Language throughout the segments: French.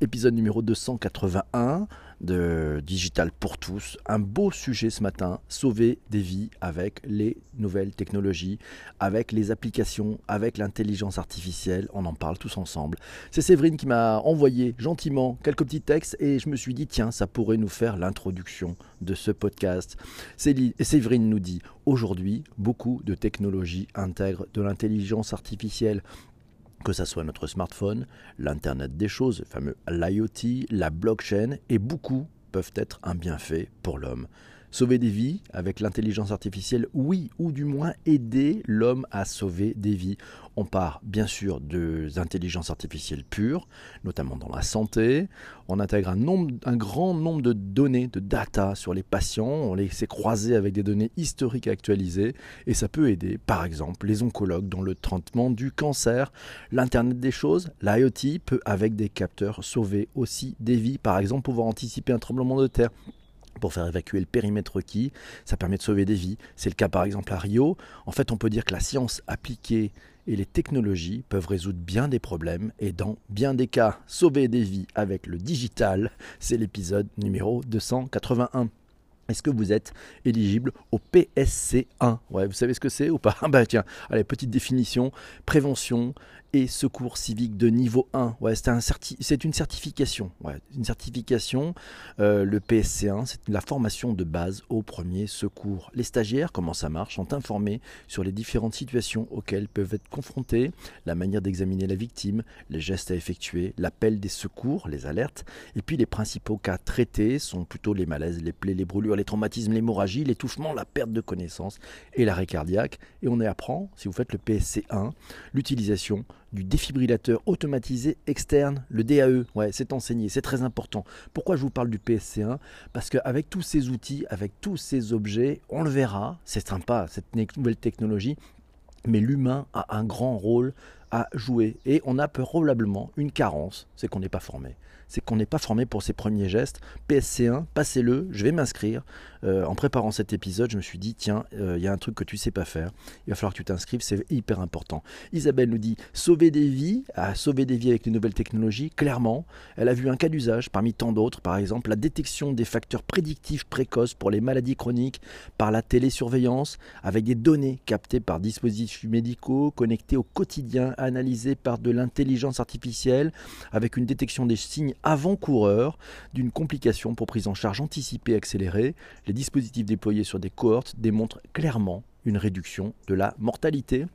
épisode numéro 281 de Digital pour tous. Un beau sujet ce matin, sauver des vies avec les nouvelles technologies, avec les applications, avec l'intelligence artificielle. On en parle tous ensemble. C'est Séverine qui m'a envoyé gentiment quelques petits textes et je me suis dit, tiens, ça pourrait nous faire l'introduction de ce podcast. Séverine nous dit, aujourd'hui, beaucoup de technologies intègrent de l'intelligence artificielle que ce soit notre smartphone, l'Internet des choses, le fameux l'IoT, la blockchain, et beaucoup peuvent être un bienfait pour l'homme. Sauver des vies avec l'intelligence artificielle, oui, ou du moins aider l'homme à sauver des vies. On part bien sûr des intelligences artificielles pures, notamment dans la santé. On intègre un, un grand nombre de données, de data sur les patients. On les sait croiser avec des données historiques actualisées. Et ça peut aider, par exemple, les oncologues dans le traitement du cancer. L'Internet des choses, l'IoT peut, avec des capteurs, sauver aussi des vies. Par exemple, pouvoir anticiper un tremblement de terre pour faire évacuer le périmètre requis. Ça permet de sauver des vies. C'est le cas par exemple à Rio. En fait, on peut dire que la science appliquée et les technologies peuvent résoudre bien des problèmes et dans bien des cas sauver des vies avec le digital. C'est l'épisode numéro 281. Est-ce que vous êtes éligible au PSC1 Ouais, vous savez ce que c'est ou pas? Bah tiens, allez, petite définition, prévention, et secours civique de niveau 1. Ouais, c'est un une certification. Ouais, une certification. Euh, le PSC1, c'est la formation de base au premier secours. Les stagiaires, comment ça marche, sont informés sur les différentes situations auxquelles peuvent être confrontés, la manière d'examiner la victime, les gestes à effectuer, l'appel des secours, les alertes, et puis les principaux cas traités sont plutôt les malaises, les plaies, les brûlures, les traumatismes, l'hémorragie, l'étouffement, la perte de connaissance et l'arrêt cardiaque. Et on apprend, si vous faites le PSC1, l'utilisation du défibrillateur automatisé externe, le DAE. Ouais, c'est enseigné, c'est très important. Pourquoi je vous parle du PSC1 Parce qu'avec tous ces outils, avec tous ces objets, on le verra, c'est sympa cette nouvelle technologie, mais l'humain a un grand rôle à jouer. Et on a probablement une carence, c'est qu'on n'est pas formé c'est qu'on n'est pas formé pour ces premiers gestes. PSC1, passez-le, je vais m'inscrire. Euh, en préparant cet épisode, je me suis dit, tiens, euh, il y a un truc que tu sais pas faire. Il va falloir que tu t'inscrives, c'est hyper important. Isabelle nous dit, sauver des vies, à sauver des vies avec les nouvelles technologies, clairement, elle a vu un cas d'usage parmi tant d'autres, par exemple la détection des facteurs prédictifs précoces pour les maladies chroniques par la télésurveillance, avec des données captées par dispositifs médicaux, connectés au quotidien, analysées par de l'intelligence artificielle, avec une détection des signes avant-coureur d'une complication pour prise en charge anticipée accélérée. Les dispositifs déployés sur des cohortes démontrent clairement une réduction de la mortalité.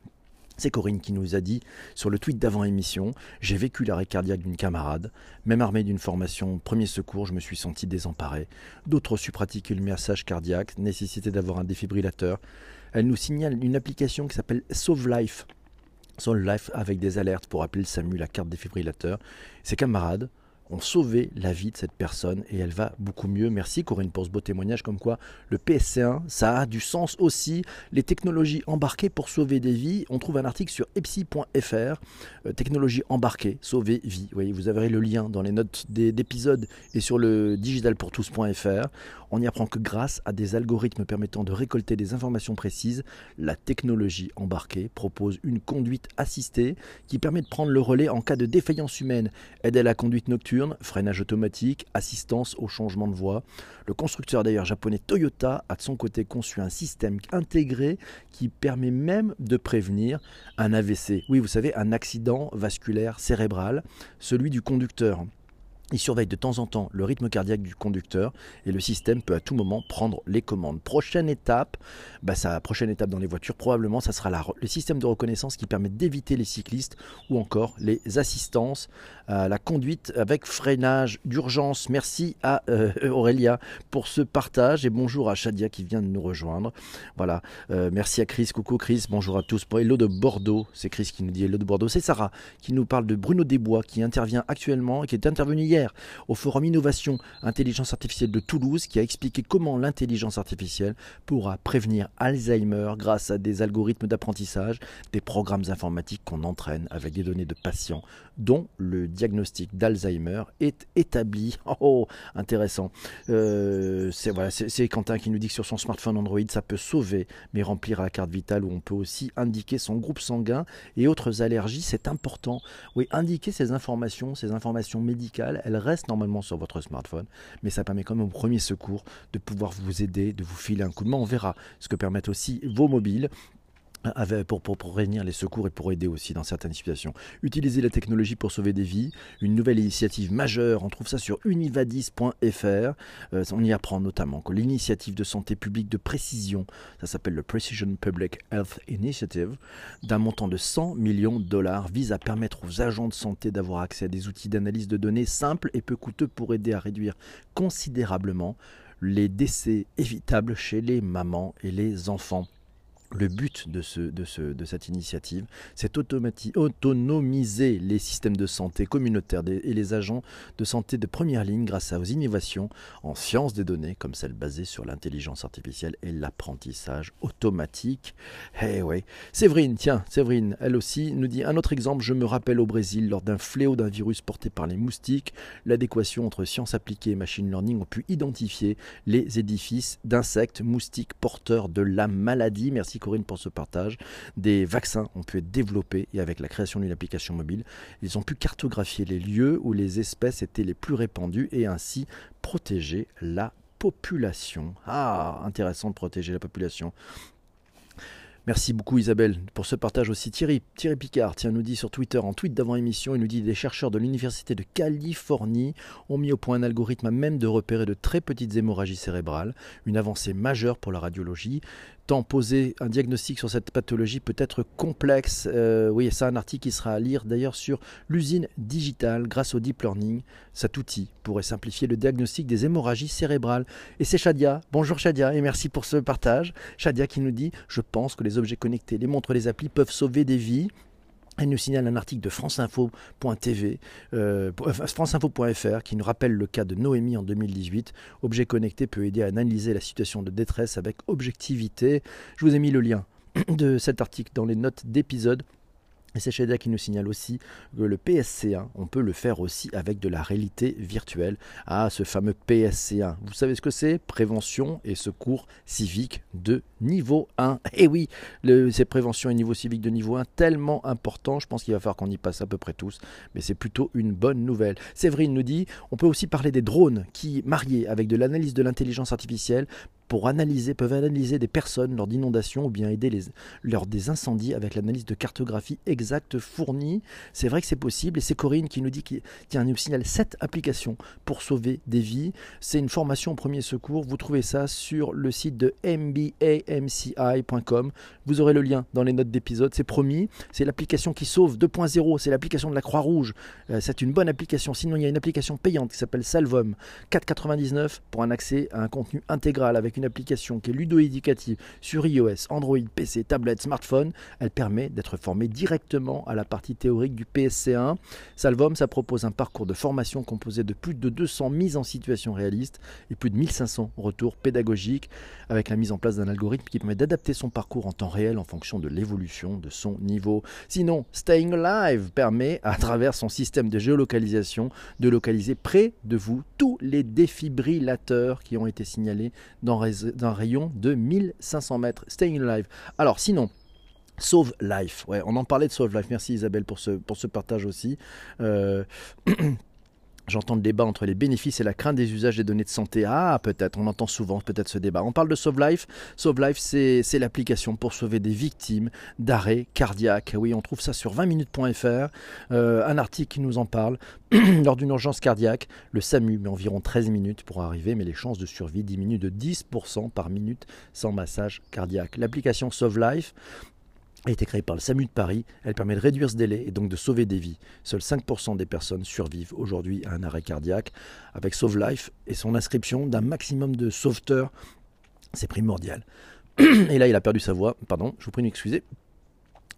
C'est Corinne qui nous a dit sur le tweet d'avant-émission J'ai vécu l'arrêt cardiaque d'une camarade. Même armée d'une formation premier secours, je me suis senti désemparé. D'autres su pratiquer le massage cardiaque, nécessité d'avoir un défibrillateur. Elle nous signale une application qui s'appelle Sauve Life. Sauve Life avec des alertes pour appeler le SAMU, la carte défibrillateur. Ses camarades ont sauvé la vie de cette personne et elle va beaucoup mieux. Merci Corinne pour ce beau témoignage comme quoi le PSC1, ça a du sens aussi. Les technologies embarquées pour sauver des vies, on trouve un article sur epsi.fr, euh, technologie embarquée, sauver vie. Vous, voyez, avez le lien dans les notes d'épisode et sur le digitalpourtous.fr. On y apprend que grâce à des algorithmes permettant de récolter des informations précises, la technologie embarquée propose une conduite assistée qui permet de prendre le relais en cas de défaillance humaine, aide à la conduite nocturne, freinage automatique, assistance au changement de voie. Le constructeur d'ailleurs japonais Toyota a de son côté conçu un système intégré qui permet même de prévenir un AVC. Oui, vous savez, un accident vasculaire cérébral, celui du conducteur. Il surveille de temps en temps le rythme cardiaque du conducteur et le système peut à tout moment prendre les commandes. Prochaine étape, bah sa prochaine étape dans les voitures, probablement, ça sera le système de reconnaissance qui permet d'éviter les cyclistes ou encore les assistances à la conduite avec freinage d'urgence. Merci à euh, Aurélia pour ce partage et bonjour à Shadia qui vient de nous rejoindre. Voilà, euh, merci à Chris. Coucou Chris, bonjour à tous. Hello de Bordeaux, c'est Chris qui nous dit Hello de Bordeaux. C'est Sarah qui nous parle de Bruno Desbois qui intervient actuellement et qui est intervenu hier au Forum Innovation Intelligence Artificielle de Toulouse qui a expliqué comment l'intelligence artificielle pourra prévenir Alzheimer grâce à des algorithmes d'apprentissage, des programmes informatiques qu'on entraîne avec des données de patients, dont le diagnostic d'Alzheimer est établi. Oh, intéressant. Euh, c'est Quentin qui nous dit que sur son smartphone Android, ça peut sauver, mais remplir la carte vitale où on peut aussi indiquer son groupe sanguin et autres allergies, c'est important. Oui, indiquer ces informations, ces informations médicales, elles restent normalement sur votre smartphone, mais ça permet quand même au premier secours de pouvoir vous aider, de vous filer un coup de main. On verra ce que permettent aussi vos mobiles pour, pour, pour, réunir les secours et pour aider aussi dans certaines situations. Utiliser la technologie pour sauver des vies, une nouvelle initiative majeure, on trouve ça sur univadis.fr. Euh, on y apprend notamment que l'initiative de santé publique de précision, ça s'appelle le Precision Public Health Initiative, d'un montant de 100 millions de dollars, vise à permettre aux agents de santé d'avoir accès à des outils d'analyse de données simples et peu coûteux pour aider à réduire considérablement les décès évitables chez les mamans et les enfants. Le but de, ce, de, ce, de cette initiative, c'est autonomiser les systèmes de santé communautaires et les agents de santé de première ligne grâce aux innovations en sciences des données, comme celles basées sur l'intelligence artificielle et l'apprentissage automatique. Eh ouais. Séverine, tiens, Séverine, elle aussi nous dit un autre exemple. Je me rappelle au Brésil, lors d'un fléau d'un virus porté par les moustiques, l'adéquation entre sciences appliquées et machine learning ont pu identifier les édifices d'insectes moustiques porteurs de la maladie. Merci Corinne pour ce partage. Des vaccins ont pu être développés et avec la création d'une application mobile, ils ont pu cartographier les lieux où les espèces étaient les plus répandues et ainsi protéger la population. Ah, intéressant de protéger la population. Merci beaucoup Isabelle pour ce partage aussi. Thierry, Thierry Picard tiens, nous dit sur Twitter, en tweet d'avant émission, il nous dit des chercheurs de l'Université de Californie ont mis au point un algorithme à même de repérer de très petites hémorragies cérébrales, une avancée majeure pour la radiologie tant poser un diagnostic sur cette pathologie peut être complexe. Euh, oui, c'est un article qui sera à lire d'ailleurs sur l'usine digitale grâce au deep learning. Cet outil pourrait simplifier le diagnostic des hémorragies cérébrales. Et c'est Shadia. Bonjour Shadia et merci pour ce partage. Shadia qui nous dit Je pense que les objets connectés, les montres, les applis peuvent sauver des vies. Elle nous signale un article de franceinfo.tv, euh, franceinfo.fr qui nous rappelle le cas de Noémie en 2018. Objet connecté peut aider à analyser la situation de détresse avec objectivité. Je vous ai mis le lien de cet article dans les notes d'épisode. Et c'est Shadia qui nous signale aussi que le PSC1, on peut le faire aussi avec de la réalité virtuelle. Ah, ce fameux PSC1. Vous savez ce que c'est? Prévention et secours civique de niveau 1. Et eh oui, c'est prévention et niveau civique de niveau 1, tellement important. Je pense qu'il va falloir qu'on y passe à peu près tous. Mais c'est plutôt une bonne nouvelle. Séverine nous dit on peut aussi parler des drones qui, mariés avec de l'analyse de l'intelligence artificielle, pour analyser, peuvent analyser des personnes lors d'inondations ou bien aider les, lors des incendies avec l'analyse de cartographie exacte fournie. C'est vrai que c'est possible et c'est Corinne qui nous dit qu'il tiens, nous signale 7 applications pour sauver des vies. C'est une formation au premier secours. Vous trouvez ça sur le site de mbamci.com. Vous aurez le lien dans les notes d'épisode. C'est promis. C'est l'application qui sauve 2.0. C'est l'application de la Croix-Rouge. Euh, c'est une bonne application. Sinon, il y a une application payante qui s'appelle Salvom 4,99 pour un accès à un contenu intégral avec une application qui est ludo-éducative sur iOS, Android, PC, tablette, smartphone. Elle permet d'être formé directement à la partie théorique du PSC1. Salvom, ça propose un parcours de formation composé de plus de 200 mises en situation réaliste et plus de 1500 retours pédagogiques avec la mise en place d'un algorithme qui permet d'adapter son parcours en temps réel en fonction de l'évolution de son niveau. Sinon, Staying Alive permet, à travers son système de géolocalisation, de localiser près de vous tous les défibrillateurs qui ont été signalés dans d'un rayon de 1500 mètres. Staying Alive. Alors sinon, Sauve Life, ouais, on en parlait de Sauve Life. Merci Isabelle pour ce, pour ce partage aussi. Euh, J'entends le débat entre les bénéfices et la crainte des usages des données de santé. Ah, peut-être, on entend souvent peut-être ce débat. On parle de Sauve Life. Sauve Life, c'est l'application pour sauver des victimes d'arrêt cardiaque. Oui, on trouve ça sur 20minutes.fr. Euh, un article qui nous en parle. Lors d'une urgence cardiaque, le SAMU met environ 13 minutes pour arriver, mais les chances de survie diminuent de 10% par minute sans massage cardiaque. L'application Sauve Life a été créée par le SAMU de Paris. Elle permet de réduire ce délai et donc de sauver des vies. Seuls 5% des personnes survivent aujourd'hui à un arrêt cardiaque. Avec Sauve Life et son inscription d'un maximum de sauveteurs, c'est primordial. Et là, il a perdu sa voix. Pardon, je vous prie de m'excuser.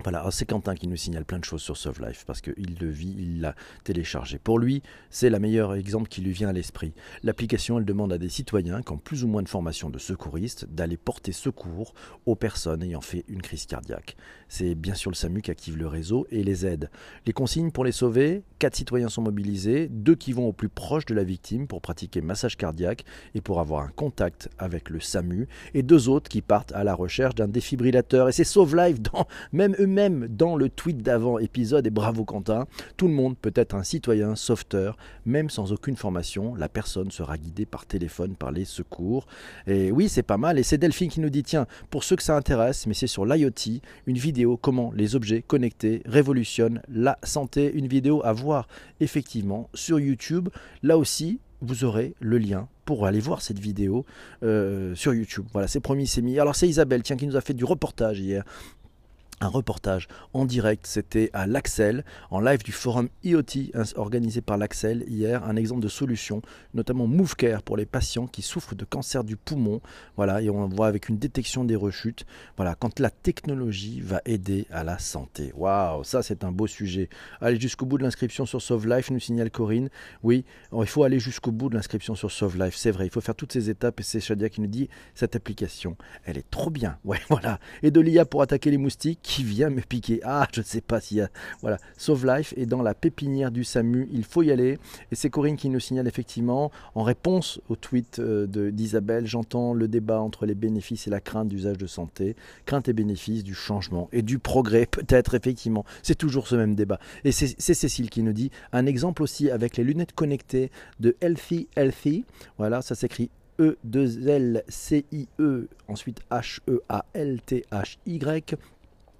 Voilà, c'est Quentin qui nous signale plein de choses sur Sauve Life parce qu'il le vit, il l'a téléchargé. Pour lui, c'est le meilleur exemple qui lui vient à l'esprit. L'application, elle demande à des citoyens qui ont plus ou moins de formation de secouristes d'aller porter secours aux personnes ayant fait une crise cardiaque. C'est bien sûr le SAMU qui active le réseau et les aide. Les consignes pour les sauver, quatre citoyens sont mobilisés, deux qui vont au plus proche de la victime pour pratiquer massage cardiaque et pour avoir un contact avec le SAMU, et deux autres qui partent à la recherche d'un défibrillateur. Et c'est Sauve Life dans même eux-mêmes dans le tweet d'avant épisode, et bravo Quentin, tout le monde peut être un citoyen sauveteur, même sans aucune formation, la personne sera guidée par téléphone par les secours. Et oui, c'est pas mal, et c'est Delphine qui nous dit, tiens, pour ceux que ça intéresse, mais c'est sur l'IoT, une vidéo comment les objets connectés révolutionnent la santé, une vidéo à voir effectivement sur YouTube. Là aussi, vous aurez le lien pour aller voir cette vidéo euh, sur YouTube. Voilà, c'est promis, c'est mis. Alors c'est Isabelle, tiens, qui nous a fait du reportage hier un reportage en direct, c'était à l'Axel, en live du forum IoT organisé par l'Axel hier, un exemple de solution, notamment MoveCare pour les patients qui souffrent de cancer du poumon. Voilà, et on voit avec une détection des rechutes. Voilà, quand la technologie va aider à la santé. Waouh, ça c'est un beau sujet. Allez jusqu'au bout de l'inscription sur Sauve Life, nous signale Corinne. Oui, il faut aller jusqu'au bout de l'inscription sur Sauve Life, c'est vrai. Il faut faire toutes ces étapes et c'est Shadia qui nous dit cette application, elle est trop bien. Ouais, voilà. Et de l'IA pour attaquer les moustiques qui vient me piquer. Ah, je ne sais pas s'il y a. Voilà, Sauve Life est dans la pépinière du SAMU. Il faut y aller. Et c'est Corinne qui nous signale effectivement, en réponse au tweet euh, d'Isabelle, j'entends le débat entre les bénéfices et la crainte d'usage de santé. Crainte et bénéfices du changement et du progrès, peut-être, effectivement. C'est toujours ce même débat. Et c'est Cécile qui nous dit un exemple aussi avec les lunettes connectées de Healthy Healthy. Voilà, ça s'écrit E2L-C-I-E, -E, ensuite H-E-A-L-T-H-Y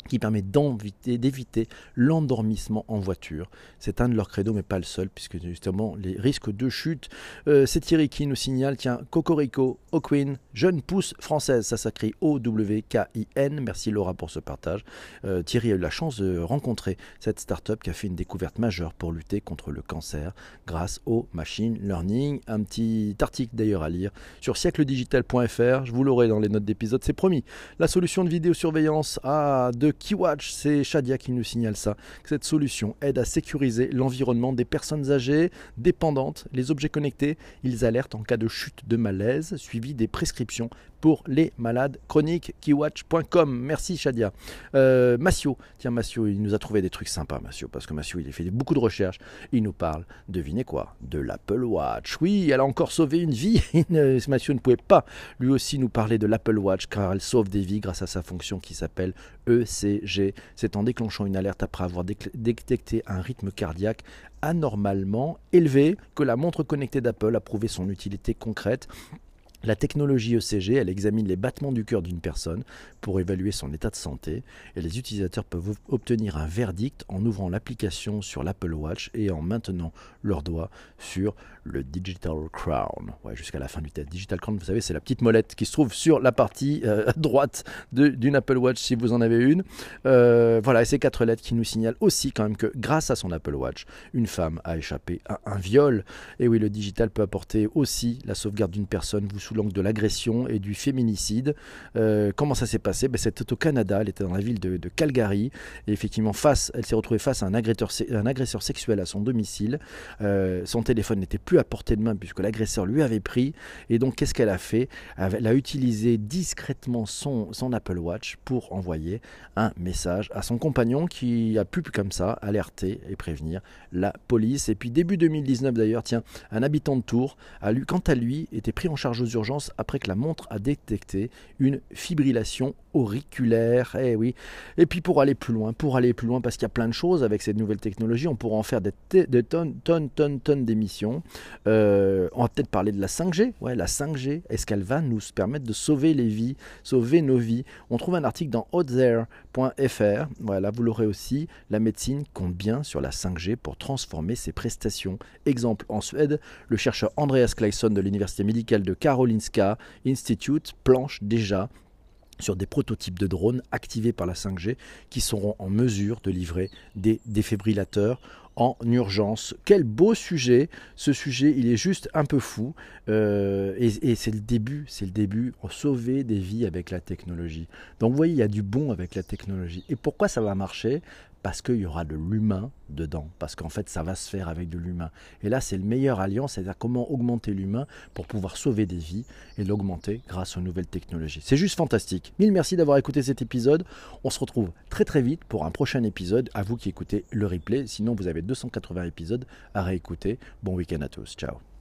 qui permet d'éviter l'endormissement en voiture. C'est un de leurs credos, mais pas le seul, puisque justement les risques de chute. Euh, c'est Thierry qui nous signale, tiens, Cocorico, O'Quinn, jeune pousse française, ça s'écrit O-W-K-I-N. Merci Laura pour ce partage. Euh, Thierry a eu la chance de rencontrer cette start-up qui a fait une découverte majeure pour lutter contre le cancer grâce au machine learning. Un petit article d'ailleurs à lire sur siècledigital.fr, je vous l'aurai dans les notes d'épisode, c'est promis. La solution de vidéosurveillance à de Keywatch, c'est Shadia qui nous signale ça. Cette solution aide à sécuriser l'environnement des personnes âgées, dépendantes, les objets connectés. Ils alertent en cas de chute de malaise, suivi des prescriptions pour les malades chroniques. Keywatch.com. Merci Shadia. Euh, Massio, tiens Massio, il nous a trouvé des trucs sympas, Massio, parce que Massio, il a fait beaucoup de recherches. Il nous parle, devinez quoi, de l'Apple Watch. Oui, elle a encore sauvé une vie. Massio ne pouvait pas lui aussi nous parler de l'Apple Watch, car elle sauve des vies grâce à sa fonction qui s'appelle ECG. C'est en déclenchant une alerte après avoir détecté un rythme cardiaque anormalement élevé que la montre connectée d'Apple a prouvé son utilité concrète la technologie ECG, elle examine les battements du cœur d'une personne pour évaluer son état de santé et les utilisateurs peuvent obtenir un verdict en ouvrant l'application sur l'Apple Watch et en maintenant leur doigt sur le Digital Crown. Ouais, jusqu'à la fin du test. Digital Crown, vous savez, c'est la petite molette qui se trouve sur la partie euh, droite d'une Apple Watch si vous en avez une. Euh, voilà, et ces quatre lettres qui nous signalent aussi quand même que grâce à son Apple Watch, une femme a échappé à un viol. Et oui, le digital peut apporter aussi la sauvegarde d'une personne, vous l'angle de l'agression et du féminicide. Euh, comment ça s'est passé? Ben, C'était au Canada, elle était dans la ville de, Calgary, et effectivement, face, elle s'est retrouvée face à un agresseur, un agresseur sexuel à son domicile. Euh, son téléphone n'était plus à portée de main puisque l'agresseur lui avait pris, et donc qu'est-ce qu'elle a fait? Elle a utilisé discrètement son, Apple Watch pour envoyer un message à son compagnon qui a pu comme ça alerter et prévenir la police. Et puis début 2019 d'ailleurs, tiens, un habitant de Tours a lu, quant à lui, était pris en charge aux urgences après que la montre a détecté une fibrillation auriculaire. Eh oui. Et puis pour aller plus loin, pour aller plus loin, parce qu'il y a plein de choses avec cette nouvelle technologie, on pourra en faire des, tonnes, tonnes, tonnes, tonnes d'émissions. Euh, on va peut-être parler de la 5G. Ouais, la 5G, est-ce qu'elle va nous permettre de sauver les vies, sauver nos vies? On trouve un article dans outhere.fr. Voilà, vous l'aurez aussi. La médecine compte bien sur la 5G pour transformer ses prestations. Exemple en Suède, le chercheur Andreas Claesson de l'université médicale de Karolinska Institute planche déjà sur des prototypes de drones activés par la 5G qui seront en mesure de livrer des défibrillateurs en urgence. Quel beau sujet. Ce sujet, il est juste un peu fou. Euh, et, c'est le début, c'est le début. Sauver des vies avec la technologie. Donc vous voyez, il y a du bon avec la technologie. Et pourquoi ça va marcher? Parce qu'il y aura de l'humain dedans, parce qu'en fait ça va se faire avec de l'humain. Et là c'est le meilleur alliance, c'est-à-dire comment augmenter l'humain pour pouvoir sauver des vies et l'augmenter grâce aux nouvelles technologies. C'est juste fantastique. Mille merci d'avoir écouté cet épisode. On se retrouve très très vite pour un prochain épisode. À vous qui écoutez le replay, sinon vous avez 280 épisodes à réécouter. Bon week-end à tous. Ciao.